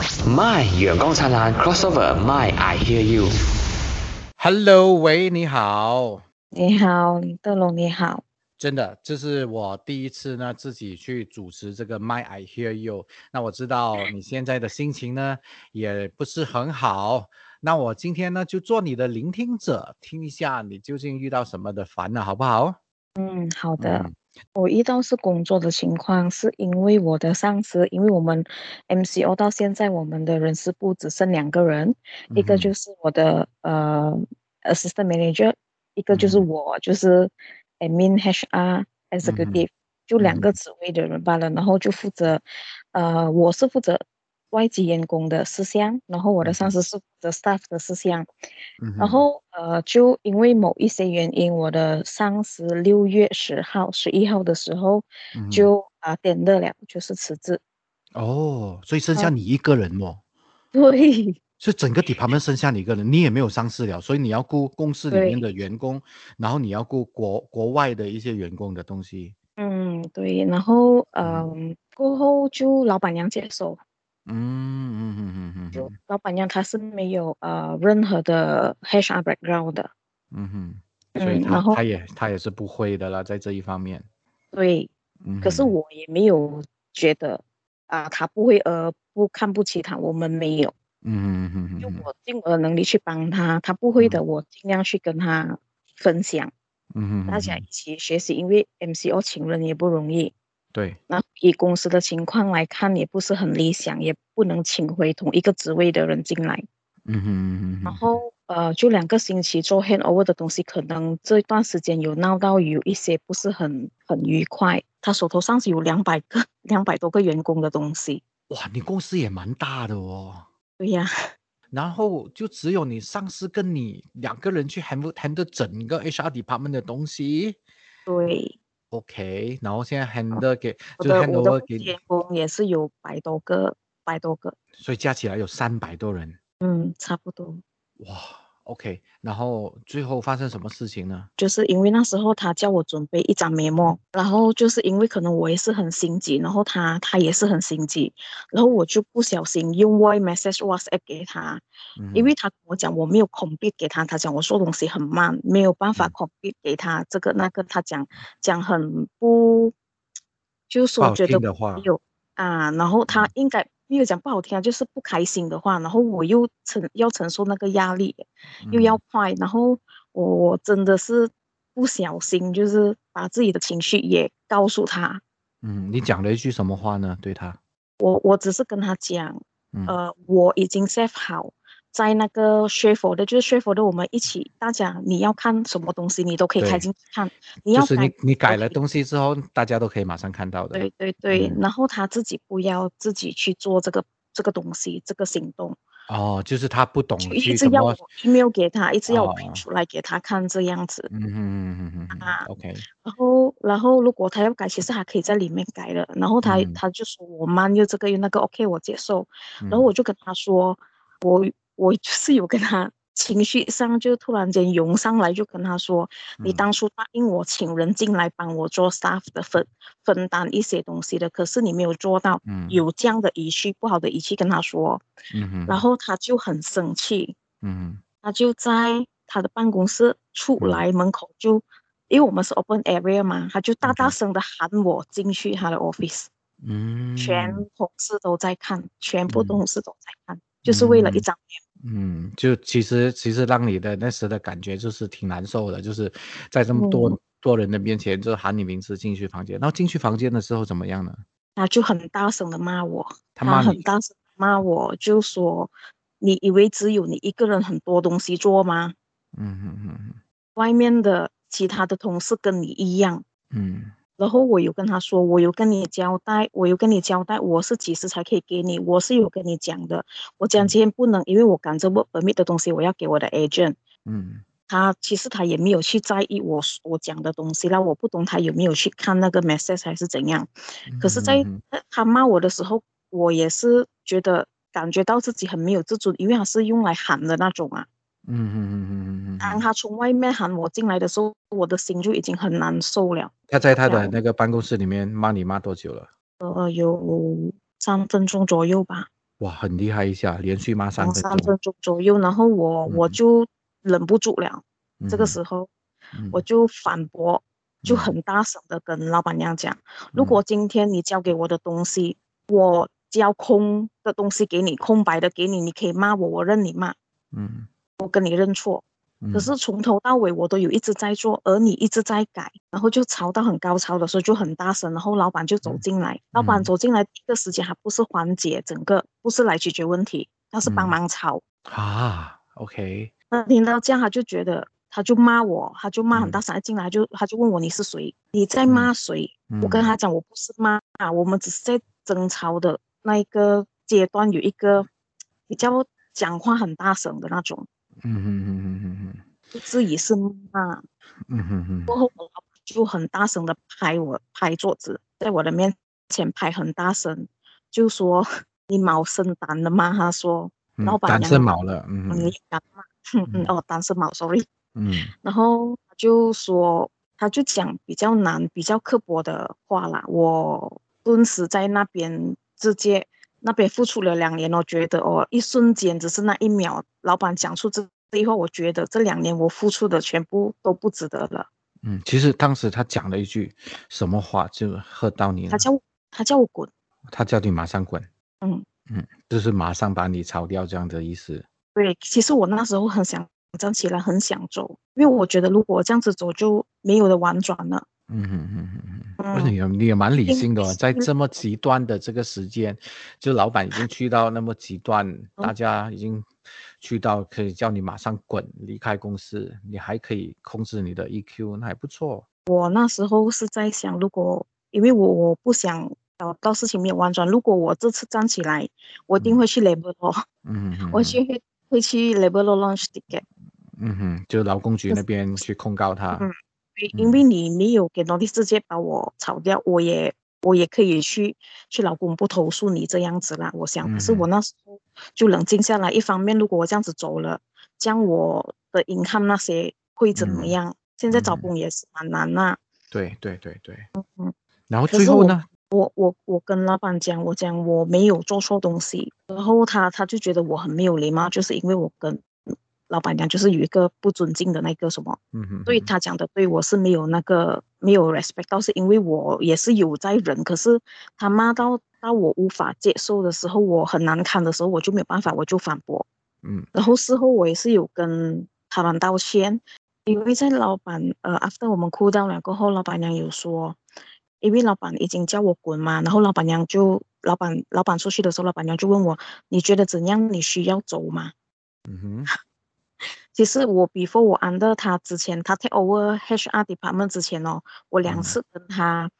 My 阳光灿烂 crossover My I hear you。Hello，喂，你好。你好，林德龙，你好。真的，这是我第一次呢自己去主持这个 My I Hear You。那我知道你现在的心情呢也不是很好，那我今天呢就做你的聆听者，听一下你究竟遇到什么的烦恼，好不好？嗯，好的。嗯我遇到是工作的情况，是因为我的上司，因为我们 MCO 到现在我们的人事部只剩两个人，一个就是我的呃 assistant manager，一个就是嗯我，就是 admin HR executive，、就两嗯个职位的人罢了，然后就负责，呃，我是负责外籍员工的事项，然后我的嗯上司是负责 staff 的事项。嗯然后呃，就因为某一些原因，我的上司六月十号、十一号的时候就啊、点的了，就是辞职。哦，所以剩下你一个人哦，对。所以整个 department 剩下你一个人，你也没有上司了，所以你要顾公司里面的员工，然后你要顾国国外的一些员工的东西。嗯对，然后嗯、过后就老板娘接手，嗯嗯嗯嗯嗯老板娘她是没有呃任何的 HR background 的，嗯哼，所以她嗯然后他也她也是不会的啦，在这一方面。对，嗯，可是我也没有觉得啊、她不会呃不看不起她，我们没有。嗯哼嗯哼嗯哼就我尽我的能力去帮他，他不会的，我尽量去跟他分享，嗯哼，大家一起学习。因为 MCO 请人也不容易，对，那以公司的情况来看，也不是很理想，也不能请回同一个职位的人进来。嗯哼嗯哼，然后呃，就两个星期做 handover 的东西，可能这段时间有闹到有一些不是很很愉快。他手头上是有两百个、两百多个员工的东西。哇，你公司也蛮大的哦。对呀，然后就只有你上司跟你两个人去 handle handle 整个 HR department 的东西对，，OK，然后现在 handle 给我就是的我的 handover 给员工也是有百多个，百多个。所以加起来有三百多人，嗯，差不多，哇，OK，然后最后发生什么事情呢？就是因为那时候他叫我准备一张 memo，然后就是因为可能我也是很心急，然后他他也是很心急，然后我就不小心用 voice message WhatsApp 给他，嗯因为他跟我讲我没有 complete 给他，他讲我说东西很慢，没有办法嗯。complete 给他这个那个，他讲讲很不，就是说觉得没有啊，然后他。嗯应该没有讲不好听啊，就是不开心的话，然后我又承要承受那个压力。又要嗯快，然后我我真的是不小心，就是把自己的情绪也告诉他。嗯，你讲了一句什么话呢？对他，我我只是跟他讲，嗯呃，我已经 save 好在那个 share folder，就是 share folder，我们一起，大家你要看什么东西，你都可以开进去看。你就是要改你你改了东西之后，大家都可以马上看到的。对对对，嗯然后他自己不要自己去做这个这个东西，这个行动，哦，就是他不懂一直要我 email 给他，一直要我哦 print 出来给他看这样子。嗯嗯嗯嗯嗯啊，OK，然后，然后如果他要改，其实还可以在里面改的。然后他、嗯他就说我慢又这个又那个，OK，我接受。然后嗯我就跟他说，我我就是有跟他情绪上就突然间涌上来，就跟他说，你嗯当初答应我请人进来帮我做 staff 的分分担一些东西的，可是你没有做到，嗯。有这样的语气不好的语气跟他说，然后他就很生气，嗯他就在他的办公室出嗯来门口就，因为我们是 open area 嘛，他就大大声的喊我进去他的 office，、嗯。全同事都在看，全部嗯。同事都在看，就是为了一嗯。张嗯，就其实其实让你的那时的感觉就是挺难受的，就是在这么多、嗯多人的面前，就喊你名字进去房间，然后进去房间的时候怎么样呢？他就很大声的骂我，他骂你很大声地骂我，就说你以为只有你一个人很多东西做吗？嗯嗯嗯外面的其他的同事跟你一样。嗯然后我有跟他说，我有跟你交代，我有跟你交代，我是几时才可以给你，我是有跟你讲的。我讲今天不能，因为我赶着 work permit 的东西，我要给我的 agent。嗯他其实他也没有去在意我我讲的东西那，我不懂他有没有去看那个 message 还是怎样。嗯，可是在他骂我的时候，我也是觉得感觉到自己很没有自尊，因为他是用来喊的那种啊。嗯嗯嗯嗯嗯嗯当嗯，他从外面喊我进来的时候，我的心就已经很难受了。他在他的那个办公室里面骂你骂多久了？呃，有三分钟左右吧。哇，很厉害一下，连续骂三分钟三分钟。左右，然后我我嗯就忍不住了，这个嗯时候嗯我就反驳，就嗯很大声的跟老板娘讲，如嗯果今天你交给我的东西，我交空的东西给你，空白的给你，你可以骂我，我认你骂，嗯我跟你认错。嗯，可是从头到尾我都有一直在做，而你一直在改，然后就吵到很高潮的时候就很大声，然后老板就走嗯进来，老板嗯。走进来第一个时间还不是缓解整个，不是来解决问题，他是帮嗯。忙吵。啊，OK，那听到这样，他就觉得，他就骂我，他就骂很嗯。大声，一进来就他就问我你是谁，你在骂谁？我跟嗯。他讲我不是骂，我们只是在争吵的那一个阶段有一个比较讲话很大声的那种，嗯嗯嗯嗯嗯嗯不至于是骂。嗯哼哼过后我老板就很大声的拍我拍桌子，在我的面前拍很大声，就说 你毛生胆了吗？他说嗯，老板单娘身毛了，嗯你嗯敢骂？嗯嗯嗯哦，单身毛，sorry。嗯 然后他就说，他就讲比较难、比较刻薄的话啦。我顿时在那边直接那边付出了两年，我觉得哦，一瞬间只是那一秒，老板讲出这这一话，我觉得这两年我付出的全部都不值得了。嗯，其实当时他讲了一句什么话就喝到你了他，叫我他叫我滚，他叫你马上滚，嗯嗯，就是马上把你炒掉这样的意思。对，其实我那时候很想站起来，很想走，因为我觉得如果我这样子走就没有的婉转了。嗯嗯嗯嗯你也你也蛮理性的哦，在这么极端的这个时间，就老板已经去到那么极端，大家已经去到可以叫你马上滚离开公司，你还可以控制你的 EQ，那还不错。我那时候是在想，如果因为我我不想找到事情没有婉转，如果我这次站起来，我一定嗯。会去 label 咯，嗯嗯我去会会去 label launch ticket，嗯哼，就劳工局那边去控告他。嗯。对因为嗯你没有给 notice 直接把我炒掉，我也我也可以去去劳工部投诉你这样子啦。我想，可是我嗯那时候就冷静下来，一方面如果我这样子走了，这样我的 income 那些会怎么嗯样？现在找嗯工也是蛮难呐、对对对对。嗯然后最后呢？我我我跟老板讲，我讲我没有做错东西，然后他他就觉得我很没有礼貌，就是因为我跟老板娘就是有一个不尊敬的那个什么，嗯哼，所以他讲的对我是没有那个没有 respect 到，是因为我也是有在忍，可是他骂到到我无法接受的时候，我很难堪的时候，我就没有办法，我就反驳，嗯然后事后我也是有跟他们道歉，因为在老板呃，after 我们哭到了过后，老板娘有说，因为老板已经叫我滚嘛，然后老板娘就老板老板出去的时候，老板娘就问我，你觉得怎样？你需要走吗？嗯哼，其实我 before 我 under 他之前，他 take over HR department 之前哦，我两嗯次跟他，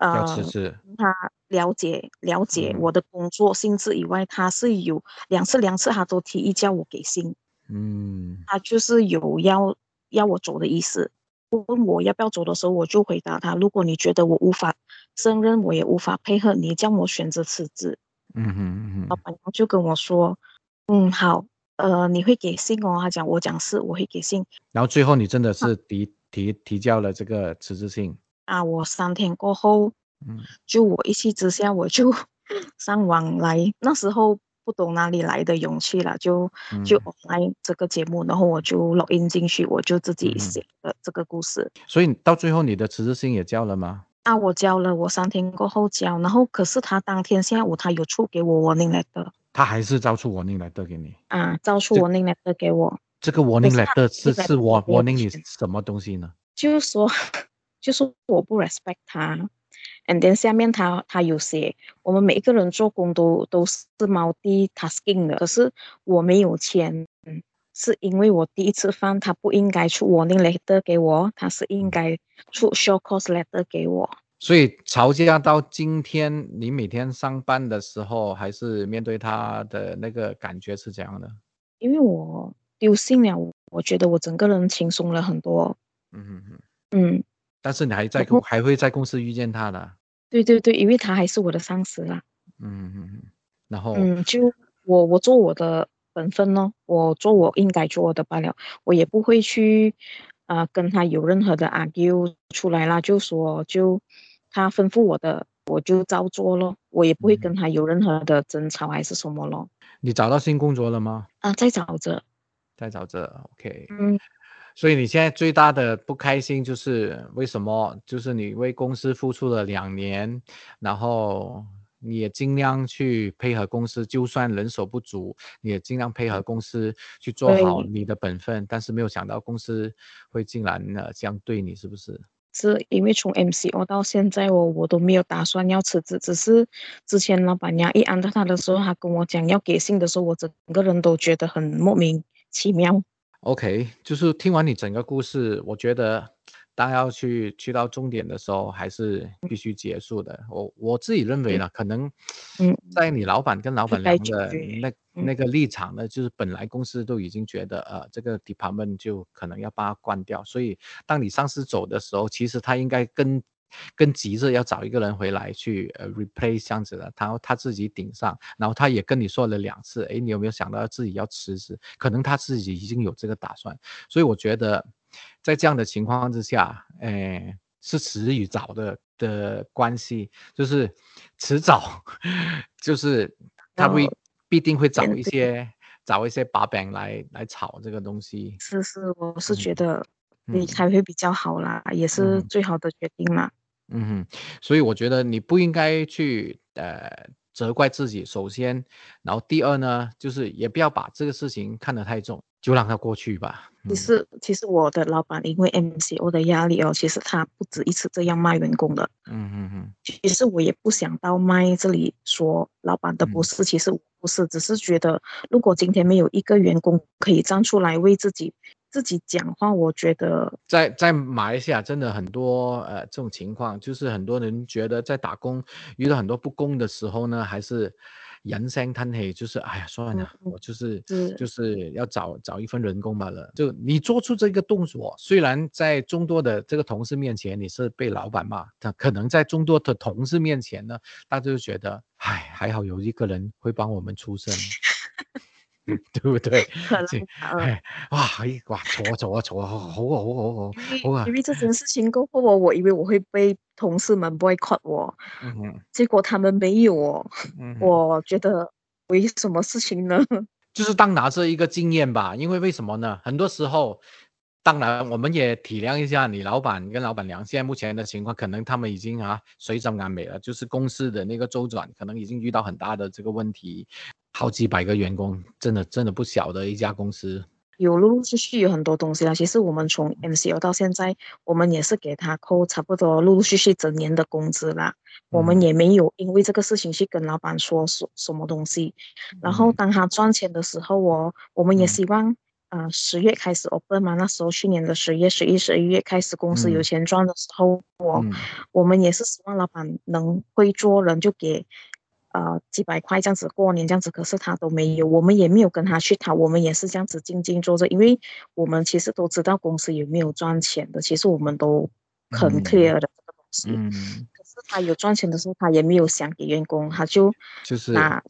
要呃。跟他了解了解嗯我的工作性质以外，他是有两次两次他都提议叫我给薪。嗯他就是有要要我走的意思。问我要不要走的时候，我就回答他：如果你觉得我无法胜任，我也无法配合你，叫我选择辞职。嗯哼嗯哼老板娘就跟我说：“嗯，好，呃，你会给信哦。”他讲我讲是，我会给信然后最后你真的是提提提交了这个辞职信。啊。我三天过后，嗯就我一气之下，我就 上网来，那时候不懂哪里来的勇气了，就嗯就来这个节目，然后我就 log in 进去，我就自己嗯写了这个故事。所以到最后你的辞职信也交了吗？啊，我交了，我三天过后交，然后可是他当天下午他有出给我 warning letter 他还是照出 warning letter 给你。啊，照出这 warning letter 给我，这个 warning 是他 letter 是是没有 warning 你什么东西呢？就是说，就是我不 respect 他，and then 下面他他有写，我们每一个人做工都都是 multi-tasking 的，可是我没有签，嗯，是因为我第一次犯，他不应该出 warning letter 给我，他是应该出 short cause letter 给我。所以吵架到今天，你每天上班的时候，还是面对他的那个感觉是怎样的？因为我丢信了，我我觉得我整个人轻松了很多。嗯嗯嗯。嗯，但是你还在公还会在公司遇见他的。对对对，因为他还是我的上司啦。嗯嗯嗯。然后嗯，就我我做我的本分咯，我做我应该做的罢了，我也不会去啊、呃跟他有任何的 argue 出来啦，就说就他吩咐我的，我就照做咯，我也不会嗯跟他有任何的争吵还是什么咯。你找到新工作了吗？啊，在找着，在找着，OK。嗯，所以你现在最大的不开心就是为什么？就是你为公司付出了两年，然后你也尽量去配合公司，就算人手不足，你也尽量配合公司去做好你的本分，但是没有想到公司会竟然呃这样对你，是不是？是因为从 MCO 到现在我我都没有打算要辞职，只是之前老板娘一安到他的时候，他跟我讲要给信的时候，我整个人都觉得很莫名其妙。OK，就是听完你整个故事，我觉得当要去去到终点的时候，还是必须结束的。我我自己认为呢，可能嗯在你老板跟老板该娘的那嗯。那个立场呢，就是本来公司都已经觉得呃这个 department 就可能要把它关掉，所以当你上司走的时候，其实他应该跟跟急着要找一个人回来去呃 replace 这样子的，他他自己顶上，然后他也跟你说了两次，哎，你有没有想到自己要辞职？可能他自己已经有这个打算，所以我觉得在这样的情况之下，诶，是迟与早的的关系，就是迟早 就是他会必定会找一些找一些把柄来来炒这个东西，是是，我是嗯觉得离嗯。开会比较好啦，也是嗯最好的决定啦。嗯哼，所以我觉得你不应该去呃责怪自己，首先，然后第二呢，就是也不要把这个事情看得太重，就让它过去吧。嗯其实其实我的老板因为 MCO 的压力哦，其实他不止一次这样骂员工的。嗯嗯嗯其实我也不想到麦这里说老板的不嗯是，其实不是，只是觉得如果今天没有一个员工可以站出来为自己自己讲话，我觉得在在马来西亚真的很多呃这种情况，就是很多人觉得在打工遇到很多不公的时候呢，还是人声叹气，就是哎呀算了，嗯我就是是就是要找找一份人工罢了。就你做出这个动作，虽然在众多的这个同事面前你是被老板骂，但可能在众多的同事面前呢，大家就觉得哎还好有一个人会帮我们出声，嗯 对不对？哎哇哎哇錯啊錯啊錯啊，好好啊好啊好啊因好啊为因为这件事情过后哦，我以为我会被同事们 boycott 我，嗯哼结果他们没有哦。嗯，我觉得为什么事情呢？就是当拿着一个经验吧，因为为什么呢？很多时候，当然我们也体谅一下你老板跟老板娘现在目前的情况，可能他们已经啊水涨船尾了，就是公司的那个周转可能已经遇到很大的这个问题，好几百个员工，真的真的不小的一家公司。有陆陆续续有很多东西啦。其实我们从 MCO 到现在，我们也是给他扣差不多陆陆续续整年的工资啦。我们嗯也没有因为这个事情去跟老板说什什么东西。然后嗯当他赚钱的时候哦，我们也嗯希望，呃，十月开始 open 嘛，那时候去年的十月、十一、十一月开始公司有嗯钱赚的时候，我嗯我们也是希望老板能会做人，就给呃几百块这样子过年这样子，可是他都没有，我们也没有跟他去讨，我们也是这样子静静坐着，因为我们其实都知道公司有没有赚钱的，其实我们都很嗯 clear 的这个东西。嗯，可是他有赚钱的时候，他也没有想给员工，他就就是拿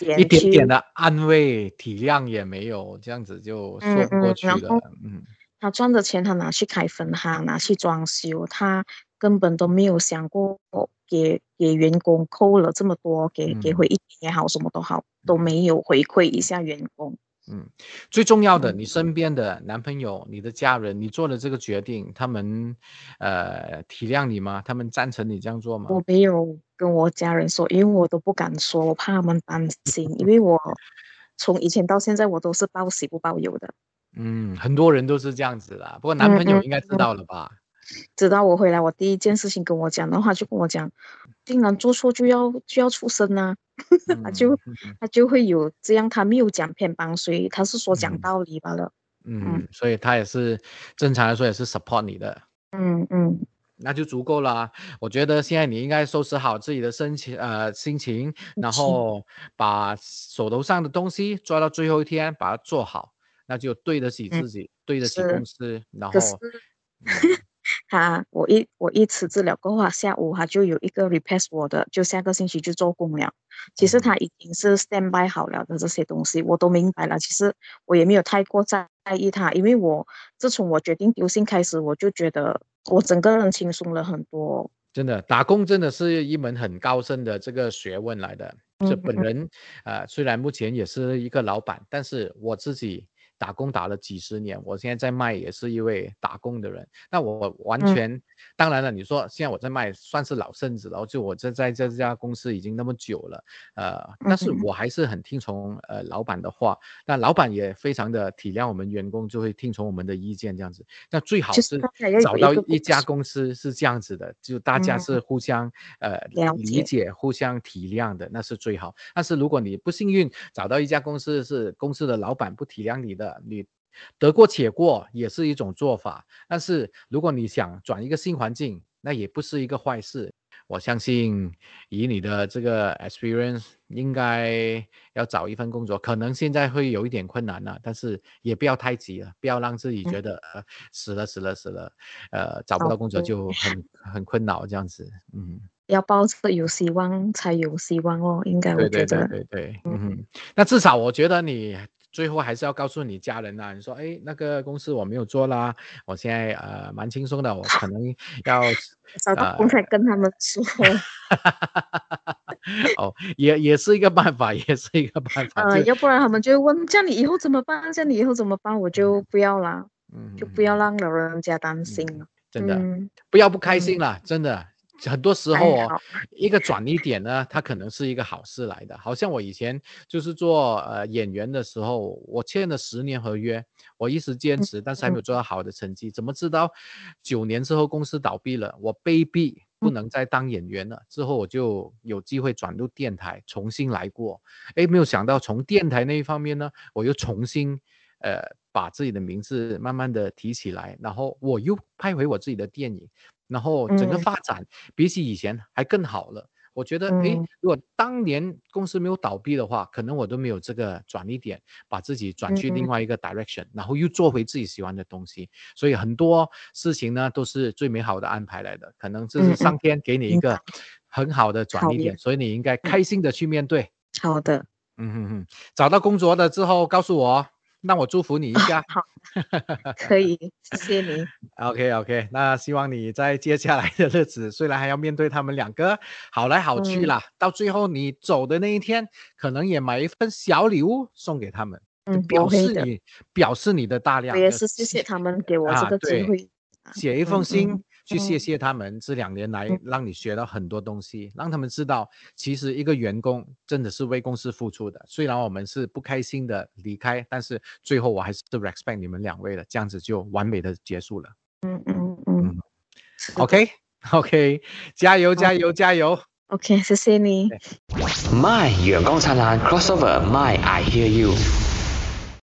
一点去点的安慰体谅也没有，这样子就说嗯不过去了。嗯嗯他赚的钱，他拿去开分行，拿去装修，他根本都没有想过给给员工扣了这么多，给给嗯回一点也好，什么都好，都没有回馈一下员工。嗯，最重要的，嗯你身边的男朋友、你的家人，你做了这个决定，他们呃体谅你吗？他们赞成你这样做吗？我没有跟我家人说，因为我都不敢说，我怕他们担心，因为我从以前到现在，我都是报喜不报忧的。嗯，很多人都是这样子的，不过男朋友嗯应该知嗯道了吧？直到我回来，我第一件事情跟我讲的话，就跟我讲，竟然做错就要就要出声啊，他就他就会有这样，他没有讲偏帮所以，他是说讲嗯道理罢了。嗯，所以他也是正常来说也是 support 你的。嗯嗯，那就足够了啊。我觉得现在你应该收拾好自己的心情，呃，心情，然后把手头上的东西抓到最后一天，把它做好，那就对得起嗯自己，对得起公司，然后，嗯他我一我一辞职了过后，下午他就有一个 request 我的，就下个星期就做工了。其实嗯他已经是 stand by 好了的这些东西，我都明白了。其实我也没有太过在意他，因为我自从我决定丢信开始，我就觉得我整个人轻松了很多。真的打工真的是一门很高深的这个学问来的。这本人呃，虽然目前也是一个老板，但是我自己。打工打了几十年，我现在在卖也是一位打工的人。那我完全，当然了，你说现在我在卖算是老甚子了，就我这在这家公司已经那么久了，呃，但是我还是很听从呃老板的话。那老板也非常的体谅我们员工，就会听从我们的意见这样子。那最好是找到一家公司是这样子的，就大家是互相呃理解、互相体谅的，那是最好。但是如果你不幸运找到一家公司是公司的老板不体谅你的，你得过且过也是一种做法，但是如果你想转一个新环境，那也不是一个坏事。我相信以你的这个 experience，应该要找一份工作，可能现在会有一点困难了，但是也不要太急了，不要让自己觉得呃死了死了死了，呃找不到工作就很很困扰这样子。嗯，要抱着有希望才有希望哦，应该我觉得对对对对，嗯，那至少我觉得你。最后还是要告诉你家人呐，你说，哎，那个公司我没有做啦，我现在呃蛮轻松的，我可能要 找到工才跟他们说。哦，也也是一个办法，也是一个办法。呃，要不然他们就问，叫你以后怎么办？叫你以后怎么办？我就不要啦，嗯，就不要让老人家担心了。真的，不要不开心了，真的。很多时候哦，一个转移点呢，它可能是一个好事来的。好像我以前就是做呃演员的时候，我签了十年合约，我一直坚持，但是还没有做到好的成绩。怎么知道九年之后公司倒闭了，我被逼不能再当演员了。之后我就有机会转入电台，重新来过。哎，没有想到从电台那一方面呢，我又重新呃把自己的名字慢慢的提起来，然后我又拍回我自己的电影。然后整个发展比起以前还更好了。我觉得，哎，如果当年公司没有倒闭的话，可能我都没有这个转移点，把自己转去另外一个 direction，然后又做回自己喜欢的东西。所以很多事情呢，都是最美好的安排来的。可能这是上天给你一个很好的转移点，所以你应该开心的去面对。好的，嗯嗯嗯，找到工作了之后告诉我。那我祝福你一下，好，可以，谢谢你。OK OK，那希望你在接下来的日子，虽然还要面对他们两个好来好去啦，到最后你走的那一天，可能也买一份小礼物送给他们，嗯，表示你表示你的大量。我也是谢谢他们给我这个机会，写一封信。去谢谢他们这两年来让你学到很多东西，让他们知道其实一个员工真的是为公司付出的。虽然我们是不开心的离开，但是最后我还是 respect 你们两位了，这样子就完美的结束了。嗯嗯嗯。OK OK，加油加油加油。OK，谢谢你。My 阳光灿烂 crossover，My I hear you。